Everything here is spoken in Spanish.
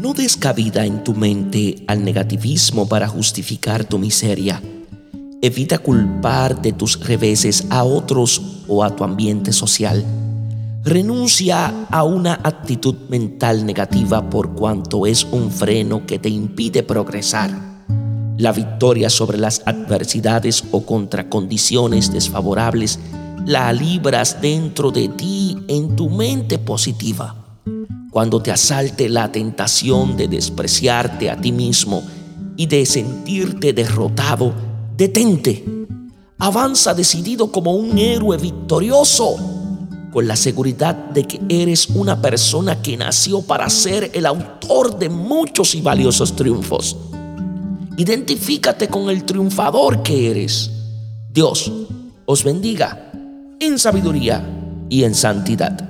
No des cabida en tu mente al negativismo para justificar tu miseria. Evita culpar de tus reveses a otros o a tu ambiente social. Renuncia a una actitud mental negativa por cuanto es un freno que te impide progresar. La victoria sobre las adversidades o contra condiciones desfavorables la libras dentro de ti en tu mente positiva. Cuando te asalte la tentación de despreciarte a ti mismo y de sentirte derrotado, detente. Avanza decidido como un héroe victorioso, con la seguridad de que eres una persona que nació para ser el autor de muchos y valiosos triunfos. Identifícate con el triunfador que eres. Dios os bendiga en sabiduría y en santidad.